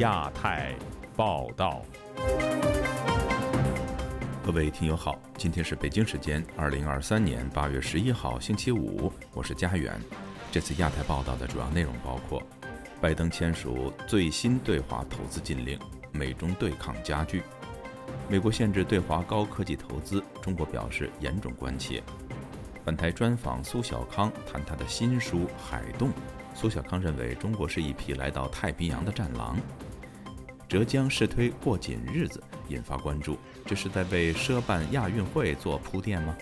亚太报道。各位听友好，今天是北京时间二零二三年八月十一号星期五，我是佳远。这次亚太报道的主要内容包括：拜登签署最新对华投资禁令，美中对抗加剧；美国限制对华高科技投资，中国表示严重关切。本台专访苏小康，谈他的新书《海洞》。苏小康认为，中国是一匹来到太平洋的战狼。浙江试推过紧日子，引发关注，这是在为奢办亚运会做铺垫吗？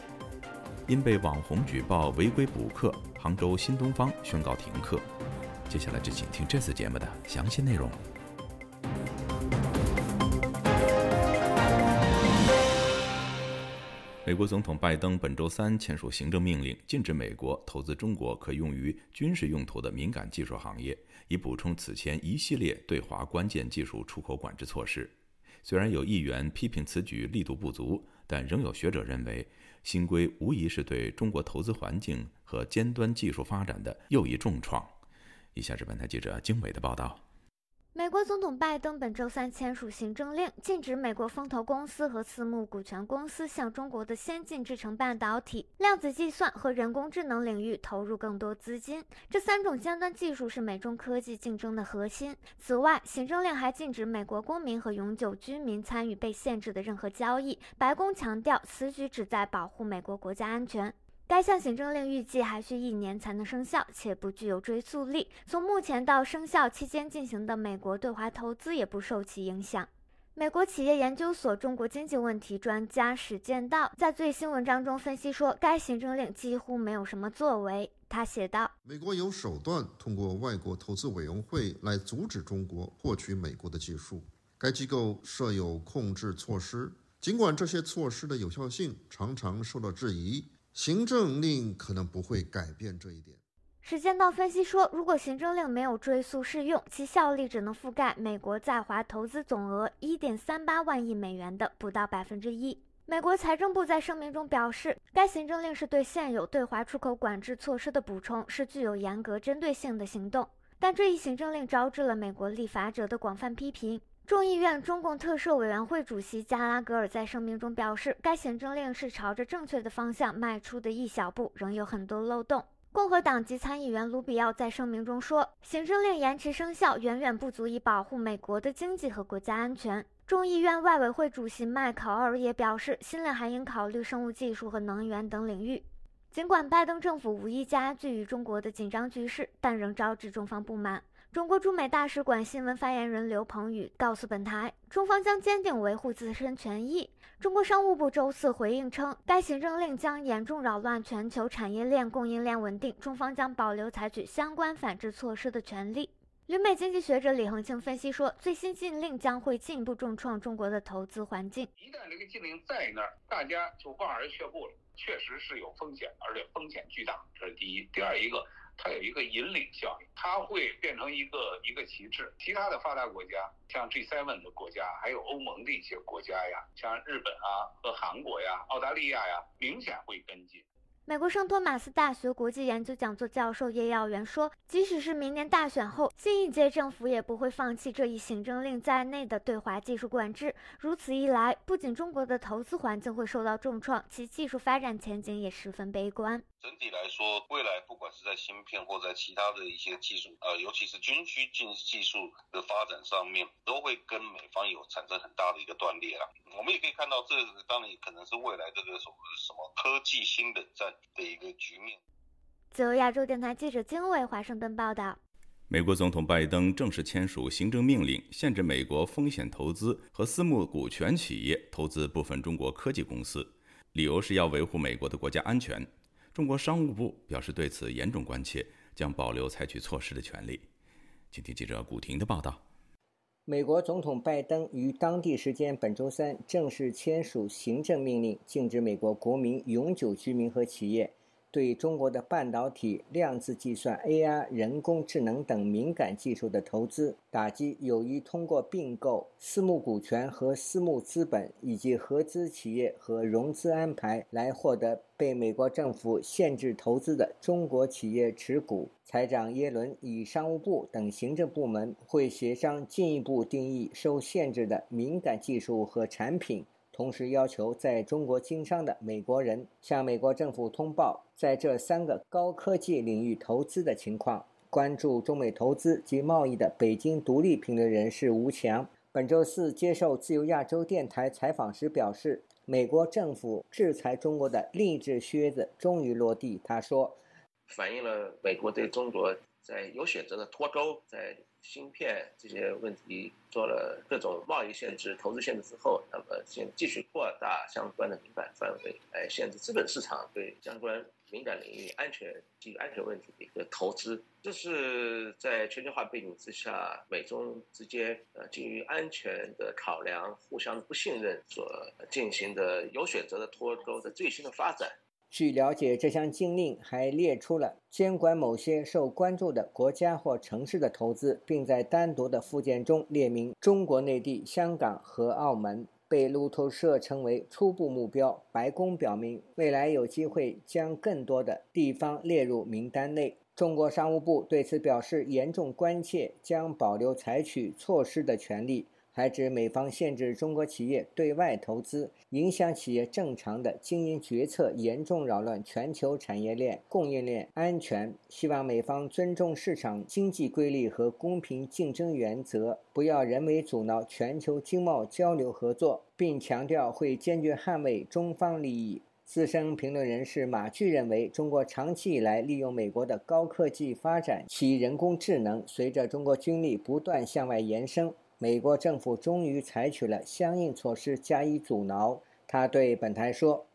因被网红举报违规补课，杭州新东方宣告停课。接下来就请听这次节目的详细内容。美国总统拜登本周三签署行政命令，禁止美国投资中国可用于军事用途的敏感技术行业，以补充此前一系列对华关键技术出口管制措施。虽然有议员批评此举力度不足，但仍有学者认为，新规无疑是对中国投资环境和尖端技术发展的又一重创。以下是本台记者经纬的报道。美国总统拜登本周三签署行政令，禁止美国风投公司和私募股权公司向中国的先进制程半导体、量子计算和人工智能领域投入更多资金。这三种尖端技术是美中科技竞争的核心。此外，行政令还禁止美国公民和永久居民参与被限制的任何交易。白宫强调，此举旨在保护美国国家安全。该项行政令预计还需一年才能生效，且不具有追溯力。从目前到生效期间进行的美国对华投资也不受其影响。美国企业研究所中国经济问题专家史建道在最新文章中分析说，该行政令几乎没有什么作为。他写道：“美国有手段通过外国投资委员会来阻止中国获取美国的技术，该机构设有控制措施，尽管这些措施的有效性常常受到质疑。”行政令可能不会改变这一点。时间到分析说，如果行政令没有追溯适用，其效力只能覆盖美国在华投资总额一点三八万亿美元的不到百分之一。美国财政部在声明中表示，该行政令是对现有对华出口管制措施的补充，是具有严格针对性的行动。但这一行政令招致了美国立法者的广泛批评。众议院中共特赦委员会主席加拉格尔在声明中表示，该行政令是朝着正确的方向迈出的一小步，仍有很多漏洞。共和党籍参议员卢比奥在声明中说，行政令延迟生效远远不足以保护美国的经济和国家安全。众议院外委会主席麦考尔也表示，新令还应考虑生物技术和能源等领域。尽管拜登政府无意加剧与中国的紧张局势，但仍招致中方不满。中国驻美大使馆新闻发言人刘鹏宇告诉本台，中方将坚定维护自身权益。中国商务部周四回应称，该行政令将严重扰乱全球产业链供应链稳定，中方将保留采取相关反制措施的权利。旅美经济学者李恒庆分析说，最新禁令将会进一步重创中国的投资环境。一旦这个禁令在那儿，大家就望而却步了，确实是有风险，而且风险巨大。这是第一。第二一个。它有一个引领效应，它会变成一个一个旗帜，其他的发达国家，像 G7 的国家，还有欧盟的一些国家呀，像日本啊和韩国呀、澳大利亚呀，明显会跟进。美国圣托马斯大学国际研究讲座教授叶耀元说：“即使是明年大选后，新一届政府也不会放弃这一行政令在内的对华技术管制。如此一来，不仅中国的投资环境会受到重创，其技术发展前景也十分悲观。整体来说，未来不管是在芯片或在其他的一些技术，呃，尤其是军需技技术的发展上面，都会跟美方有产生很大的一个断裂了。我们也可以看到，这当然也可能是未来这个什么什么科技新冷战。”的一个局面。自由亚洲电台记者经纬华盛顿报道：美国总统拜登正式签署行政命令，限制美国风险投资和私募股权企业投资部分中国科技公司，理由是要维护美国的国家安全。中国商务部表示对此严重关切，将保留采取措施的权利。请听记者古婷的报道。美国总统拜登于当地时间本周三正式签署行政命令，禁止美国国民、永久居民和企业对中国的半导体、量子计算、AI、人工智能等敏感技术的投资，打击有意通过并购、私募股权和私募资本以及合资企业和融资安排来获得被美国政府限制投资的中国企业持股。财长耶伦与商务部等行政部门会协商进一步定义受限制的敏感技术和产品。同时要求在中国经商的美国人向美国政府通报在这三个高科技领域投资的情况。关注中美投资及贸易的北京独立评论人士吴强本周四接受自由亚洲电台采访时表示，美国政府制裁中国的另一只靴子终于落地。他说，反映了美国对中国在有选择的脱钩，在。芯片这些问题做了各种贸易限制、投资限制之后，那么先继续扩大相关的敏感范围，来限制资本市场对相关敏感领域安全基于安全问题的一个投资。这是在全球化背景之下，美中之间呃基于安全的考量、互相不信任所进行的有选择的脱钩的最新的发展。据了解，这项禁令还列出了监管某些受关注的国家或城市的投资，并在单独的附件中列明中国内地、香港和澳门。被路透社称为初步目标。白宫表明，未来有机会将更多的地方列入名单内。中国商务部对此表示严重关切，将保留采取措施的权利。还指美方限制中国企业对外投资，影响企业正常的经营决策，严重扰乱全球产业链、供应链安全。希望美方尊重市场经济规律和公平竞争原则，不要人为阻挠全球经贸交流合作，并强调会坚决捍卫中方利益。资深评论人士马巨认为，中国长期以来利用美国的高科技发展其人工智能，随着中国军力不断向外延伸。美国政府终于采取了相应措施加以阻挠。他对本台说：“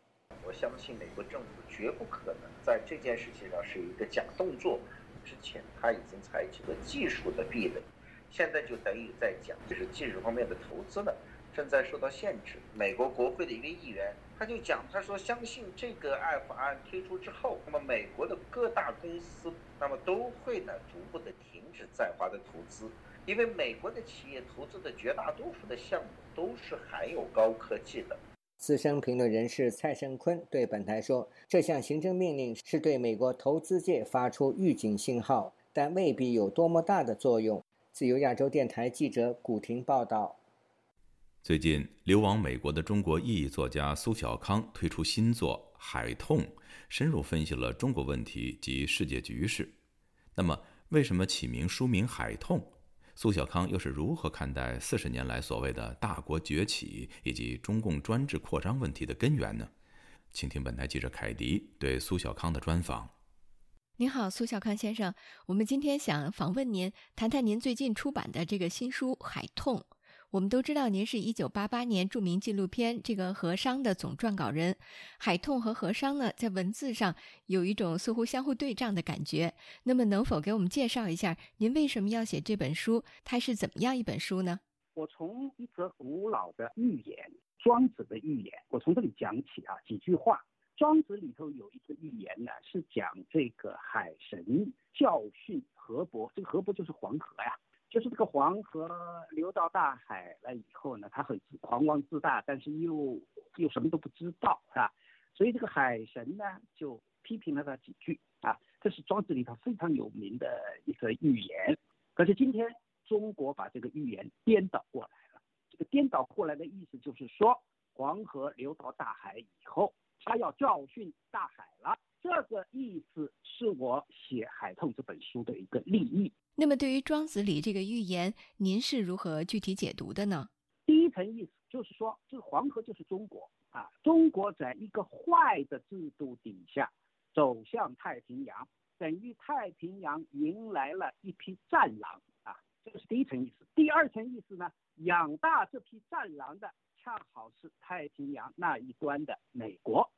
我相信美国政府绝不可能在这件事情上是一个假动作。之前他已经采取了技术的壁垒，现在就等于在讲，就是技术方面的投资呢正在受到限制。美国国会的一个议员他就讲，他说相信这个法案推出之后，那么美国的各大公司那么都会呢逐步的停止在华的投资。”因为美国的企业投资的绝大多数的项目都是含有高科技的。资深评论人士蔡胜坤对本台说：“这项行政命令是对美国投资界发出预警信号，但未必有多么大的作用。”自由亚洲电台记者古婷报道。最近，流亡美国的中国意义作家苏小康推出新作《海痛》，深入分析了中国问题及世界局势。那么，为什么起名书名《海痛》？苏小康又是如何看待四十年来所谓的大国崛起以及中共专制扩张问题的根源呢？请听本台记者凯迪对苏小康的专访。您好，苏小康先生，我们今天想访问您，谈谈您最近出版的这个新书《海痛》。我们都知道，您是一九八八年著名纪录片《这个和商》的总撰稿人。海痛和和商呢，在文字上有一种似乎相互对仗的感觉。那么，能否给我们介绍一下，您为什么要写这本书？它是怎么样一本书呢？我从一则古老的寓言《庄子》的寓言，我从这里讲起啊，几句话。《庄子》里头有一个寓言呢，是讲这个海神教训河伯，这个河伯就是黄河呀。就是这个黄河流到大海了以后呢，他很狂妄自大，但是又又什么都不知道，是吧？所以这个海神呢就批评了他几句啊。这是庄子里头非常有名的一个寓言。可是今天中国把这个寓言颠倒过来了。这个颠倒过来的意思就是说，黄河流到大海以后，他要教训大海了。这个意思是我写《海痛》这本书的一个立意。那么，对于庄子里这个寓言，您是如何具体解读的呢？第一层意思就是说，这个黄河就是中国啊，中国在一个坏的制度底下走向太平洋，等于太平洋迎来了一批战狼啊，这个是第一层意思。第二层意思呢，养大这批战狼的恰好是太平洋那一端的美国啊，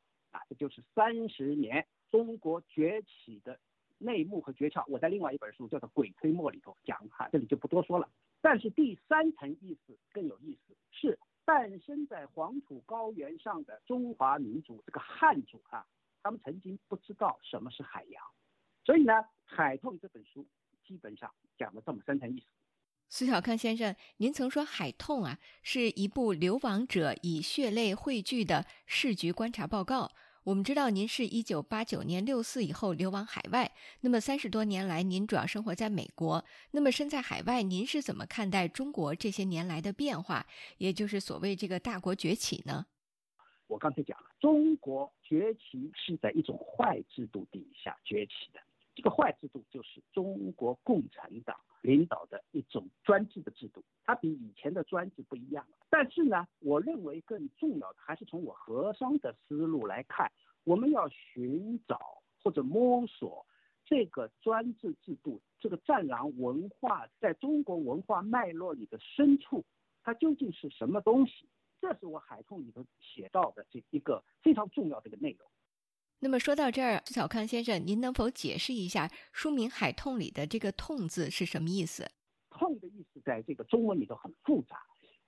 这就是三十年中国崛起的。内幕和诀窍，我在另外一本书叫做《鬼吹墨》里头讲哈，这里就不多说了。但是第三层意思更有意思，是诞生在黄土高原上的中华民族这个汉族啊，他们曾经不知道什么是海洋，所以呢，《海痛》这本书基本上讲了这么三层意思。苏小康先生，您曾说《海痛》啊是一部流亡者以血泪汇聚的市局观察报告。我们知道您是一九八九年六四以后流亡海外，那么三十多年来您主要生活在美国。那么身在海外，您是怎么看待中国这些年来的变化，也就是所谓这个大国崛起呢？我刚才讲了，中国崛起是在一种坏制度底下崛起的。这个坏制度就是中国共产党领导的一种专制的制度，它比以前的专制不一样。但是呢，我认为更重要的还是从我和商的思路来看，我们要寻找或者摸索这个专制制度、这个战狼文化在中国文化脉络里的深处，它究竟是什么东西？这是我海通里头写到的这一个非常重要的一个内容。那么说到这儿，苏小康先生，您能否解释一下书名《海痛》里的这个“痛”字是什么意思？“痛”的意思在这个中文里头很复杂，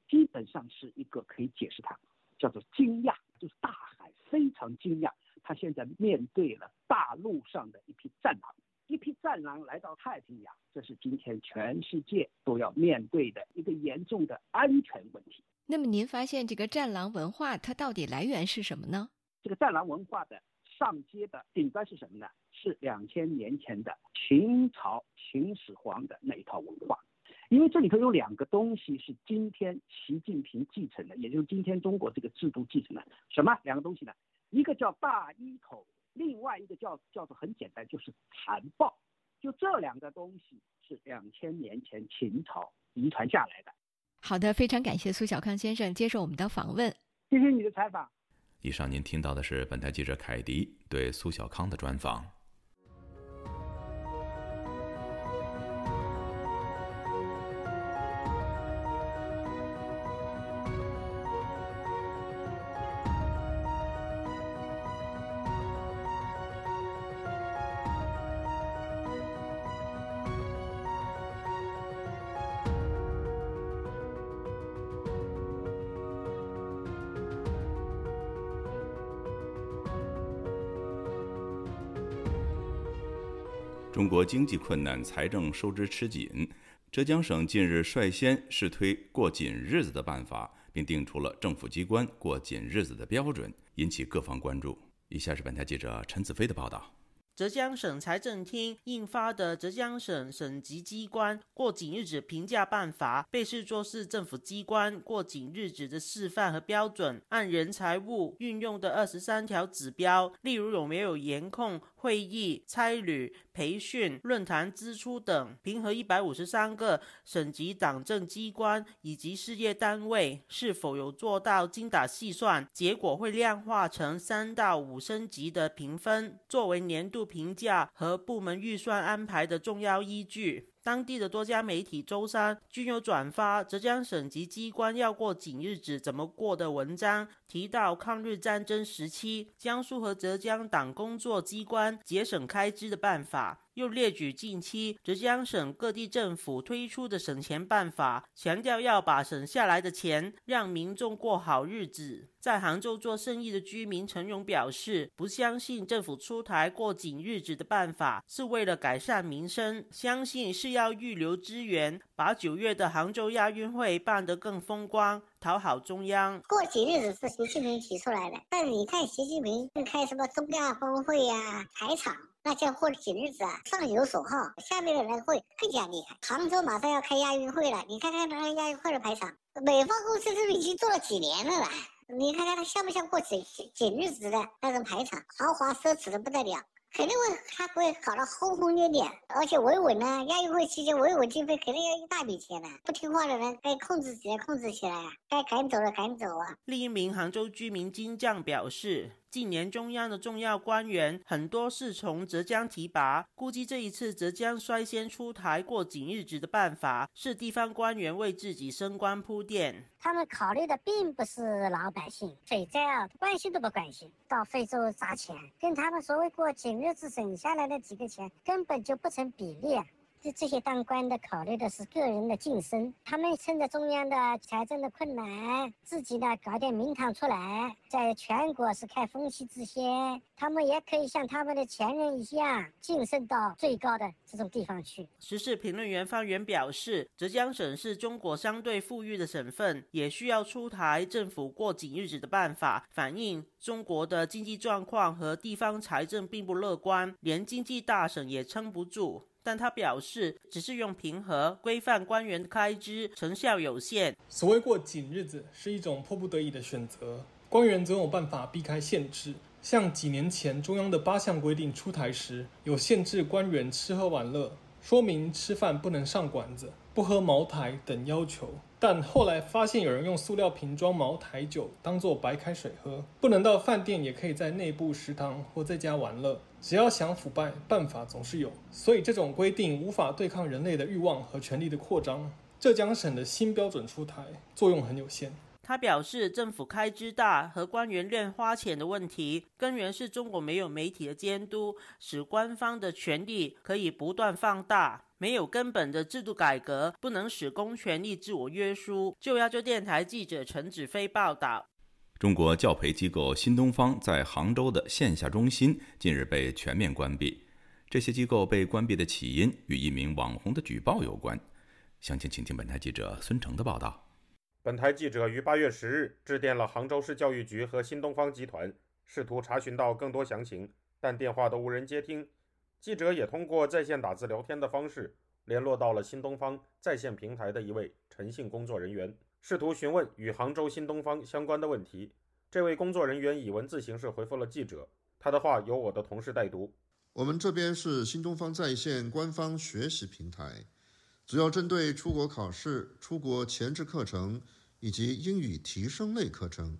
基本上是一个可以解释它，叫做惊讶，就是大海非常惊讶，他现在面对了大陆上的一批战狼，一批战狼来到太平洋，这是今天全世界都要面对的一个严重的安全问题。那么您发现这个战狼文化它到底来源是什么呢？这个战狼文化的。上街的顶端是什么呢？是两千年前的秦朝秦始皇的那一套文化，因为这里头有两个东西是今天习近平继承的，也就是今天中国这个制度继承的。什么两个东西呢？一个叫大一统，另外一个叫叫做很简单，就是残暴。就这两个东西是两千年前秦朝遗传下来的。好的，非常感谢苏小康先生接受我们的访问。谢谢你的采访。以上您听到的是本台记者凯迪对苏小康的专访。中国经济困难，财政收支吃紧。浙江省近日率先试推过紧日子的办法，并定出了政府机关过紧日子的标准，引起各方关注。以下是本台记者陈子飞的报道。浙江省财政厅印发的《浙江省省级机关过紧日子评价办法》被视作是政府机关过紧日子的示范和标准。按人财物运用的二十三条指标，例如有没有严控会议、差旅、培训、论坛支出等，评核一百五十三个省级党政机关以及事业单位是否有做到精打细算，结果会量化成三到五升级的评分，作为年度。评价和部门预算安排的重要依据。当地的多家媒体周三均有转发浙江省级机关要过紧日子怎么过的文章，提到抗日战争时期江苏和浙江党工作机关节省开支的办法，又列举近期浙江省各地政府推出的省钱办法，强调要把省下来的钱让民众过好日子。在杭州做生意的居民陈勇表示，不相信政府出台过紧日子的办法是为了改善民生，相信是要预留资源，把九月的杭州亚运会办得更风光，讨好中央。过紧日子是习近平提出来的，但你看习近平开什么中亚峰会呀、排场，那叫过紧日子啊，上有所好，下面的人会更加厉害。杭州马上要开亚运会了，你看看那个亚运会的排场，美方公司是不是已经做了几年了啦。你看看它像不像过紧紧日子的那种排场，豪华奢侈的不得了，肯定会它会搞得轰轰烈烈，而且维稳呢。亚运会期间维稳经费肯定要一大笔钱呢。不听话的人该控制起来控制起来啊，该赶走的赶走啊。另一名杭州居民金匠表示。近年中央的重要官员很多是从浙江提拔，估计这一次浙江率先出台过紧日子的办法，是地方官员为自己升官铺垫。他们考虑的并不是老百姓，水灾啊关心都不关心，到非洲砸钱，跟他们所谓过紧日子省下来的几个钱根本就不成比例。这这些当官的考虑的是个人的晋升，他们趁着中央的财政的困难，自己呢搞点名堂出来，在全国是开风气之先，他们也可以像他们的前任一样晋升到最高的这种地方去。时事评论员方源表示，浙江省是中国相对富裕的省份，也需要出台政府过紧日子的办法，反映中国的经济状况和地方财政并不乐观，连经济大省也撑不住。但他表示，只是用平和规范官员开支，成效有限。所谓过紧日子，是一种迫不得已的选择，官员总有办法避开限制。像几年前中央的八项规定出台时，有限制官员吃喝玩乐，说明吃饭不能上馆子、不喝茅台等要求。但后来发现有人用塑料瓶装茅台酒当做白开水喝，不能到饭店，也可以在内部食堂或在家玩乐。只要想腐败，办法总是有。所以这种规定无法对抗人类的欲望和权力的扩张。浙江省的新标准出台，作用很有限。他表示，政府开支大和官员乱花钱的问题，根源是中国没有媒体的监督，使官方的权力可以不断放大。没有根本的制度改革，不能使公权力自我约束。就亚洲电台记者陈子飞报道。中国教培机构新东方在杭州的线下中心近日被全面关闭。这些机构被关闭的起因与一名网红的举报有关。详情，请听本台记者孙成的报道。本台记者于八月十日致电了杭州市教育局和新东方集团，试图查询到更多详情，但电话都无人接听。记者也通过在线打字聊天的方式联络到了新东方在线平台的一位诚信工作人员。试图询问与杭州新东方相关的问题，这位工作人员以文字形式回复了记者。他的话由我的同事代读。我们这边是新东方在线官方学习平台，主要针对出国考试、出国前置课程以及英语提升类课程。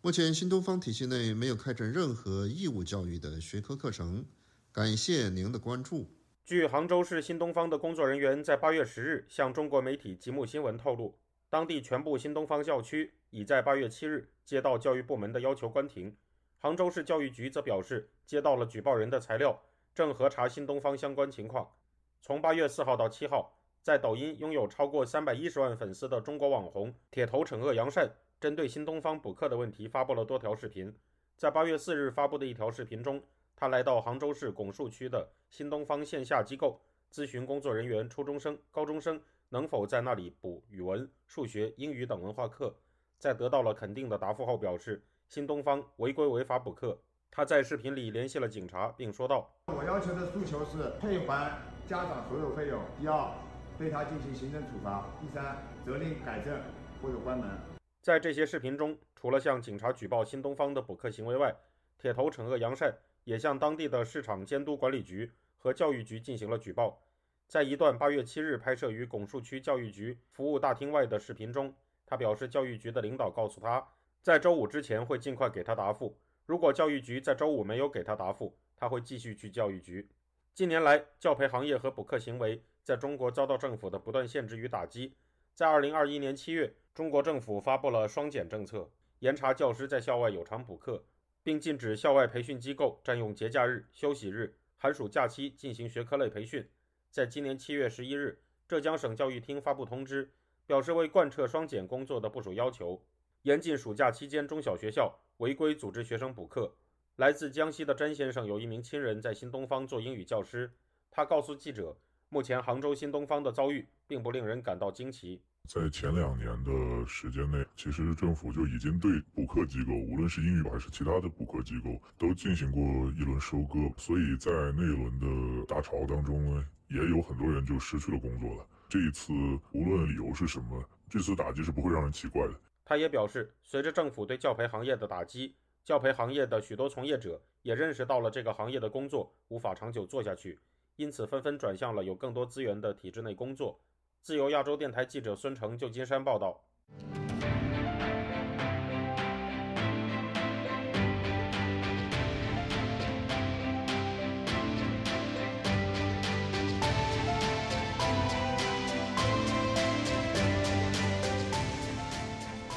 目前新东方体系内没有开展任何义务教育的学科课程。感谢您的关注。据杭州市新东方的工作人员在八月十日向中国媒体极目新闻透露。当地全部新东方校区已在八月七日接到教育部门的要求关停。杭州市教育局则表示，接到了举报人的材料，正核查新东方相关情况。从八月四号到七号，在抖音拥有超过三百一十万粉丝的中国网红铁头惩恶扬善，针对新东方补课的问题发布了多条视频。在八月四日发布的一条视频中，他来到杭州市拱墅区的新东方线下机构，咨询工作人员初中生、高中生。能否在那里补语文、数学、英语等文化课？在得到了肯定的答复后，表示新东方违规违法补课。他在视频里联系了警察，并说道：“我要求的诉求是退还家长所有费用。第二，对他进行行政处罚。第三，责令改正或者关门。”在这些视频中，除了向警察举报新东方的补课行为外，铁头惩恶扬善也向当地的市场监督管理局和教育局进行了举报。在一段八月七日拍摄于拱墅区教育局服务大厅外的视频中，他表示，教育局的领导告诉他，在周五之前会尽快给他答复。如果教育局在周五没有给他答复，他会继续去教育局。近年来，教培行业和补课行为在中国遭到政府的不断限制与打击。在二零二一年七月，中国政府发布了“双减”政策，严查教师在校外有偿补课，并禁止校外培训机构占用节假日、休息日、寒暑假期进行学科类培训。在今年七月十一日，浙江省教育厅发布通知，表示为贯彻双减工作的部署要求，严禁暑假期间中小学校违规组织学生补课。来自江西的詹先生有一名亲人在新东方做英语教师，他告诉记者，目前杭州新东方的遭遇并不令人感到惊奇。在前两年的时间内，其实政府就已经对补课机构，无论是英语还是其他的补课机构，都进行过一轮收割。所以在那一轮的大潮当中呢。也有很多人就失去了工作了。这一次无论理由是什么，这次打击是不会让人奇怪的。他也表示，随着政府对教培行业的打击，教培行业的许多从业者也认识到了这个行业的工作无法长久做下去，因此纷纷转向了有更多资源的体制内工作。自由亚洲电台记者孙成，旧金山报道。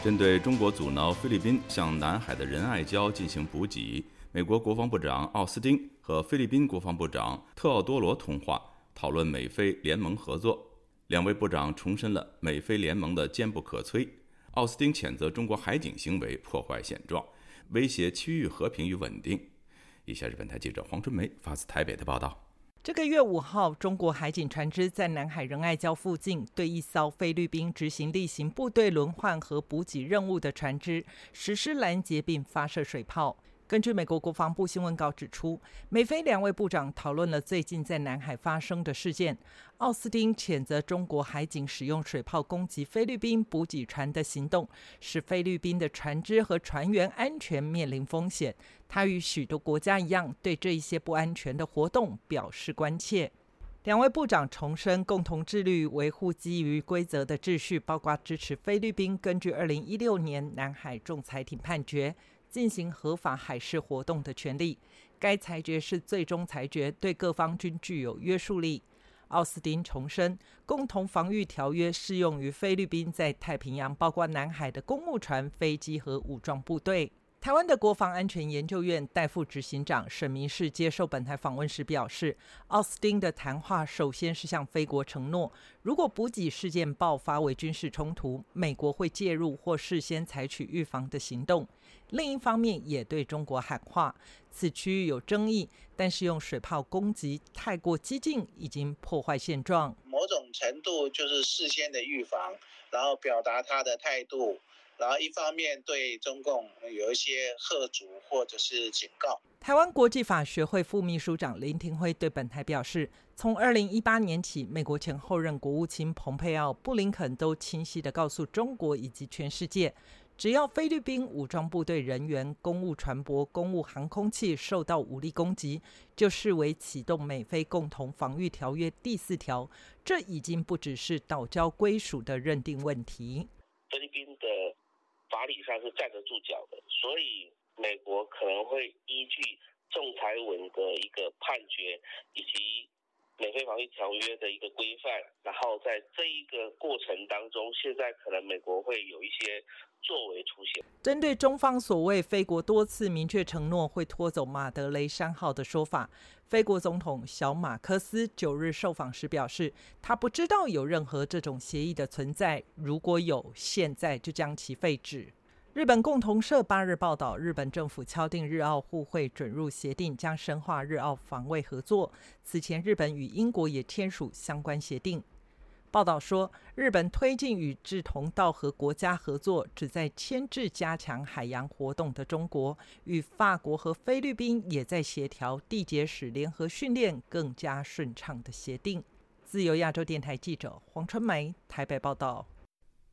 针对中国阻挠菲律宾向南海的仁爱礁进行补给，美国国防部长奥斯汀和菲律宾国防部长特奥多罗通话，讨论美菲联盟合作。两位部长重申了美菲联盟的坚不可摧。奥斯汀谴责中国海警行为破坏现状，威胁区域和平与稳定。以下是本台记者黄春梅发自台北的报道。这个月五号，中国海警船只在南海仁爱礁附近对一艘菲律宾执行例行部队轮换和补给任务的船只实施拦截并发射水炮。根据美国国防部新闻稿指出，美菲两位部长讨论了最近在南海发生的事件。奥斯汀谴责中国海警使用水炮攻击菲律宾补给船的行动，使菲律宾的船只和船员安全面临风险。他与许多国家一样，对这一些不安全的活动表示关切。两位部长重申共同致力于维护基于规则的秩序，包括支持菲律宾根据2016年南海仲裁庭判决。进行合法海事活动的权利。该裁决是最终裁决，对各方均具有约束力。奥斯汀重申，共同防御条约适用于菲律宾在太平洋，包括南海的公务船、飞机和武装部队。台湾的国防安全研究院代副执行长沈明世接受本台访问时表示，奥斯汀的谈话首先是向菲国承诺，如果补给事件爆发为军事冲突，美国会介入或事先采取预防的行动。另一方面，也对中国喊话，此区域有争议，但是用水炮攻击太过激进，已经破坏现状。某种程度就是事先的预防，然后表达他的态度。然后一方面对中共有一些贺阻或者是警告。台湾国际法学会副秘书长林廷辉对本台表示，从二零一八年起，美国前后任国务卿蓬佩奥、布林肯都清晰地告诉中国以及全世界，只要菲律宾武装部队人员、公务船舶、公务航空器受到武力攻击，就视为启动美菲共同防御条约第四条。这已经不只是岛礁归属的认定问题。菲律宾的。法理上是站得住脚的，所以美国可能会依据仲裁文的一个判决，以及美菲防御条约的一个规范，然后在这一个过程当中，现在可能美国会有一些作为出现。针对中方所谓菲国多次明确承诺会拖走马德雷山号的说法，菲国总统小马克思九日受访时表示，他不知道有任何这种协议的存在，如果有，现在就将其废止。日本共同社八日报道，日本政府敲定日澳互惠准入协定，将深化日澳防卫合作。此前，日本与英国也签署相关协定。报道说，日本推进与志同道合国家合作，旨在牵制加强海洋活动的中国。与法国和菲律宾也在协调缔结使联合训练更加顺畅的协定。自由亚洲电台记者黄春梅台北报道。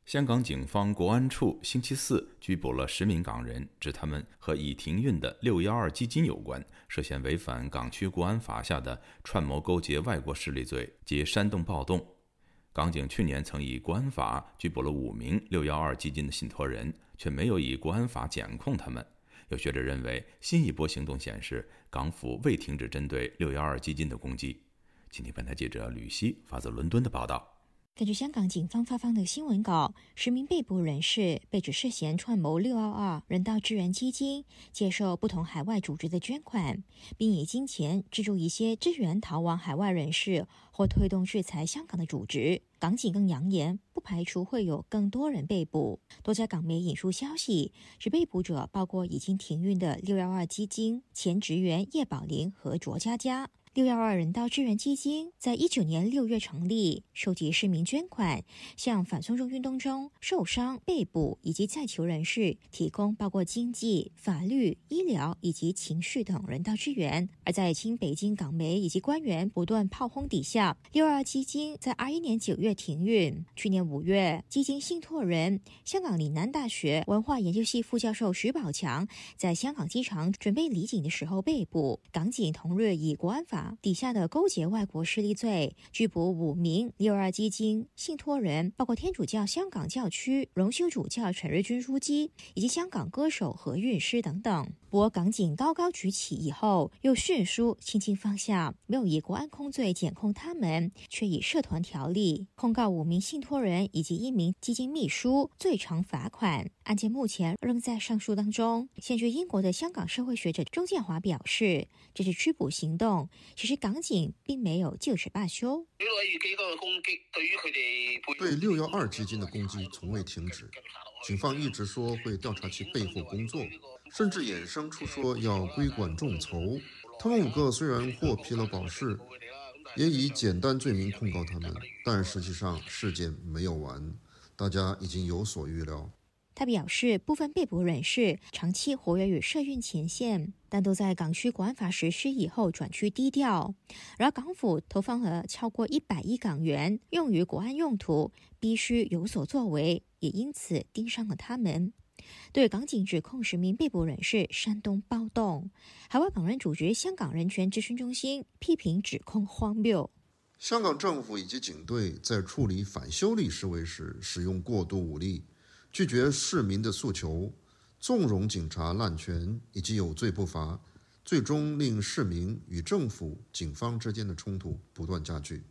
香港警方国安处星期四拘捕了十名港人，指他们和已停运的“六幺二”基金有关，涉嫌违反港区国安法下的串谋勾结外国势力罪及煽动暴动。港警去年曾以国安法拘捕了五名“六幺二”基金的信托人，却没有以国安法检控他们。有学者认为，新一波行动显示港府未停止针对“六幺二”基金的攻击。请听本台记者吕希发自伦敦的报道。根据香港警方发放的新闻稿，十名被捕人士被指涉嫌串谋“六二二”人道支援基金接受不同海外组织的捐款，并以金钱资助一些支援逃亡海外人士或推动制裁香港的组织。港警更扬言，不排除会有更多人被捕。多家港媒引述消息，指被捕者包括已经停运的“六幺二”基金前职员叶宝林和卓佳佳。六幺二人道支援基金在一九年六月成立，收集市民捐款，向反送中运动中受伤、被捕以及在囚人士提供包括经济、法律、医疗以及情绪等人道支援。而在清北京港媒以及官员不断炮轰底下，六二基金在二一年九月停运。去年五月，基金信托人香港岭南大学文化研究系副教授徐宝强在香港机场准备离境的时候被捕，港警同日以国安法。底下的勾结外国势力罪，拘捕五名六二基金信托人，包括天主教香港教区荣休主教陈瑞军书记以及香港歌手何韵诗等等。不过港警高高举起以后，又迅速轻轻放下，没有以国安控罪检控他们，却以社团条例控告五名信托人以及一名基金秘书，最长罚款。案件目前仍在上诉当中。现居英国的香港社会学者钟建华表示，这是拘捕行动，其实港警并没有就此罢休。对六幺二基金的攻击从未停止，警方一直说会调查其背后工作。甚至衍生出说要归管众筹。他们五个虽然获批了保释，也以简单罪名控告他们，但实际上事件没有完，大家已经有所预料。他表示，部分被捕人士长期活跃于社运前线，但都在港区国安法实施以后转趋低调。而港府投放了超过一百亿港元用于国安用途，必须有所作为，也因此盯上了他们。对港警指控十名被捕人士煽动暴动，海外港人组织香港人权咨询中心批评指控荒谬。香港政府以及警队在处理反修例示威时使用过度武力，拒绝市民的诉求，纵容警察滥权以及有罪不罚，最终令市民与政府、警方之间的冲突不断加剧。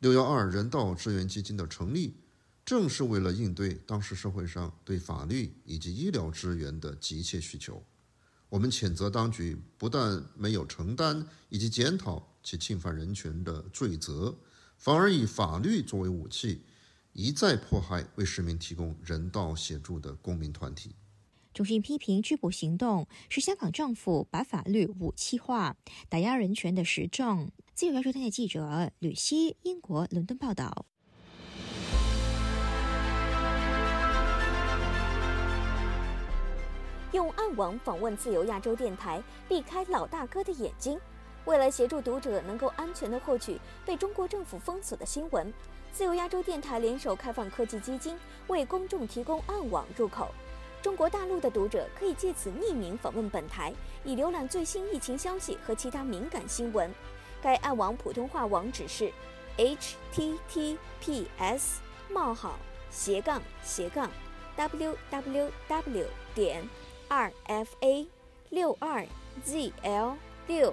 六幺二人道支援基金的成立。正是为了应对当时社会上对法律以及医疗资源的急切需求，我们谴责当局不但没有承担以及检讨其侵犯人权的罪责，反而以法律作为武器，一再迫害为市民提供人道协助的公民团体。中心批评拘捕行动是香港政府把法律武器化、打压人权的实证。自由亚洲电台记者吕希，英国伦敦报道。用暗网访问自由亚洲电台，避开老大哥的眼睛。为了协助读者能够安全地获取被中国政府封锁的新闻，自由亚洲电台联手开放科技基金，为公众提供暗网入口。中国大陆的读者可以借此匿名访问本台，以浏览最新疫情消息和其他敏感新闻。该暗网普通话网址是 h t t p s 冒号斜杠斜杠 w w w 点。r f a 六二 z l 六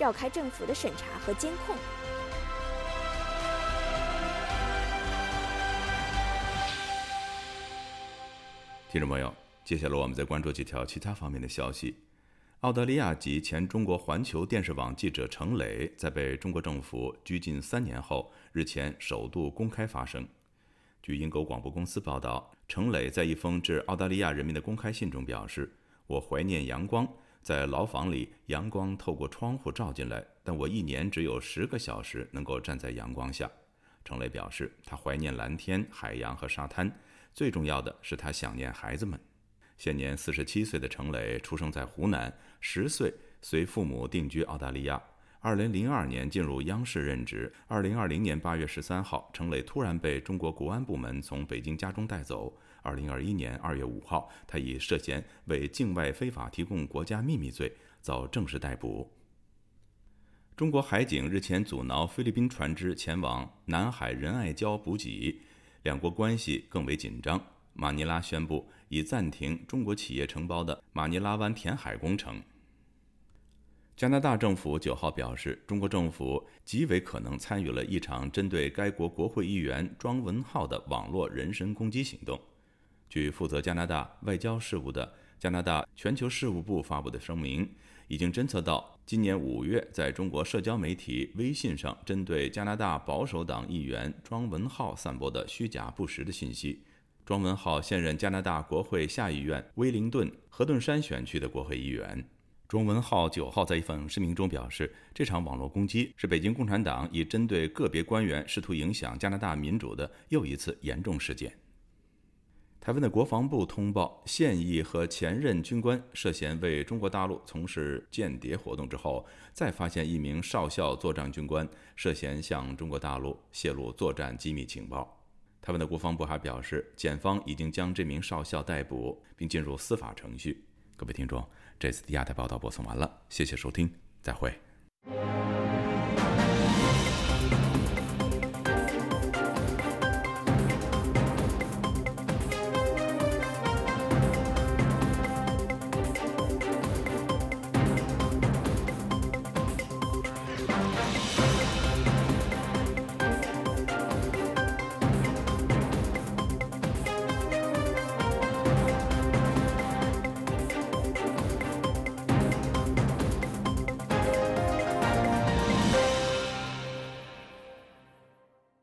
绕开政府的审查和监控。听众朋友，接下来我们再关注几条其他方面的消息。澳大利亚籍前中国环球电视网记者程磊，在被中国政府拘禁三年后，日前首度公开发声。据英国广播公司报道，程磊在一封致澳大利亚人民的公开信中表示：“我怀念阳光，在牢房里，阳光透过窗户照进来，但我一年只有十个小时能够站在阳光下。”程磊表示，他怀念蓝天、海洋和沙滩，最重要的是他想念孩子们。现年四十七岁的程磊出生在湖南，十岁随父母定居澳大利亚。二零零二年进入央视任职。二零二零年八月十三号，程磊突然被中国国安部门从北京家中带走。二零二一年二月五号，他以涉嫌为境外非法提供国家秘密罪遭正式逮捕。中国海警日前阻挠菲律宾船只前往南海仁爱礁补给，两国关系更为紧张。马尼拉宣布已暂停中国企业承包的马尼拉湾填海工程。加拿大政府九号表示，中国政府极为可能参与了一场针对该国国会议员庄文浩的网络人身攻击行动。据负责加拿大外交事务的加拿大全球事务部发布的声明，已经侦测到今年五月在中国社交媒体微信上针对加拿大保守党议员庄文浩散播的虚假不实的信息。庄文浩现任加拿大国会下议院威灵顿河顿山选区的国会议员。庄文浩九号在一份声明中表示，这场网络攻击是北京共产党以针对个别官员试图影响加拿大民主的又一次严重事件。台湾的国防部通报，现役和前任军官涉嫌为中国大陆从事间谍活动之后，再发现一名少校作战军官涉嫌向中国大陆泄露作战机密情报。台湾的国防部还表示，检方已经将这名少校逮捕，并进入司法程序。各位听众，这次的亚太报道播送完了，谢谢收听，再会。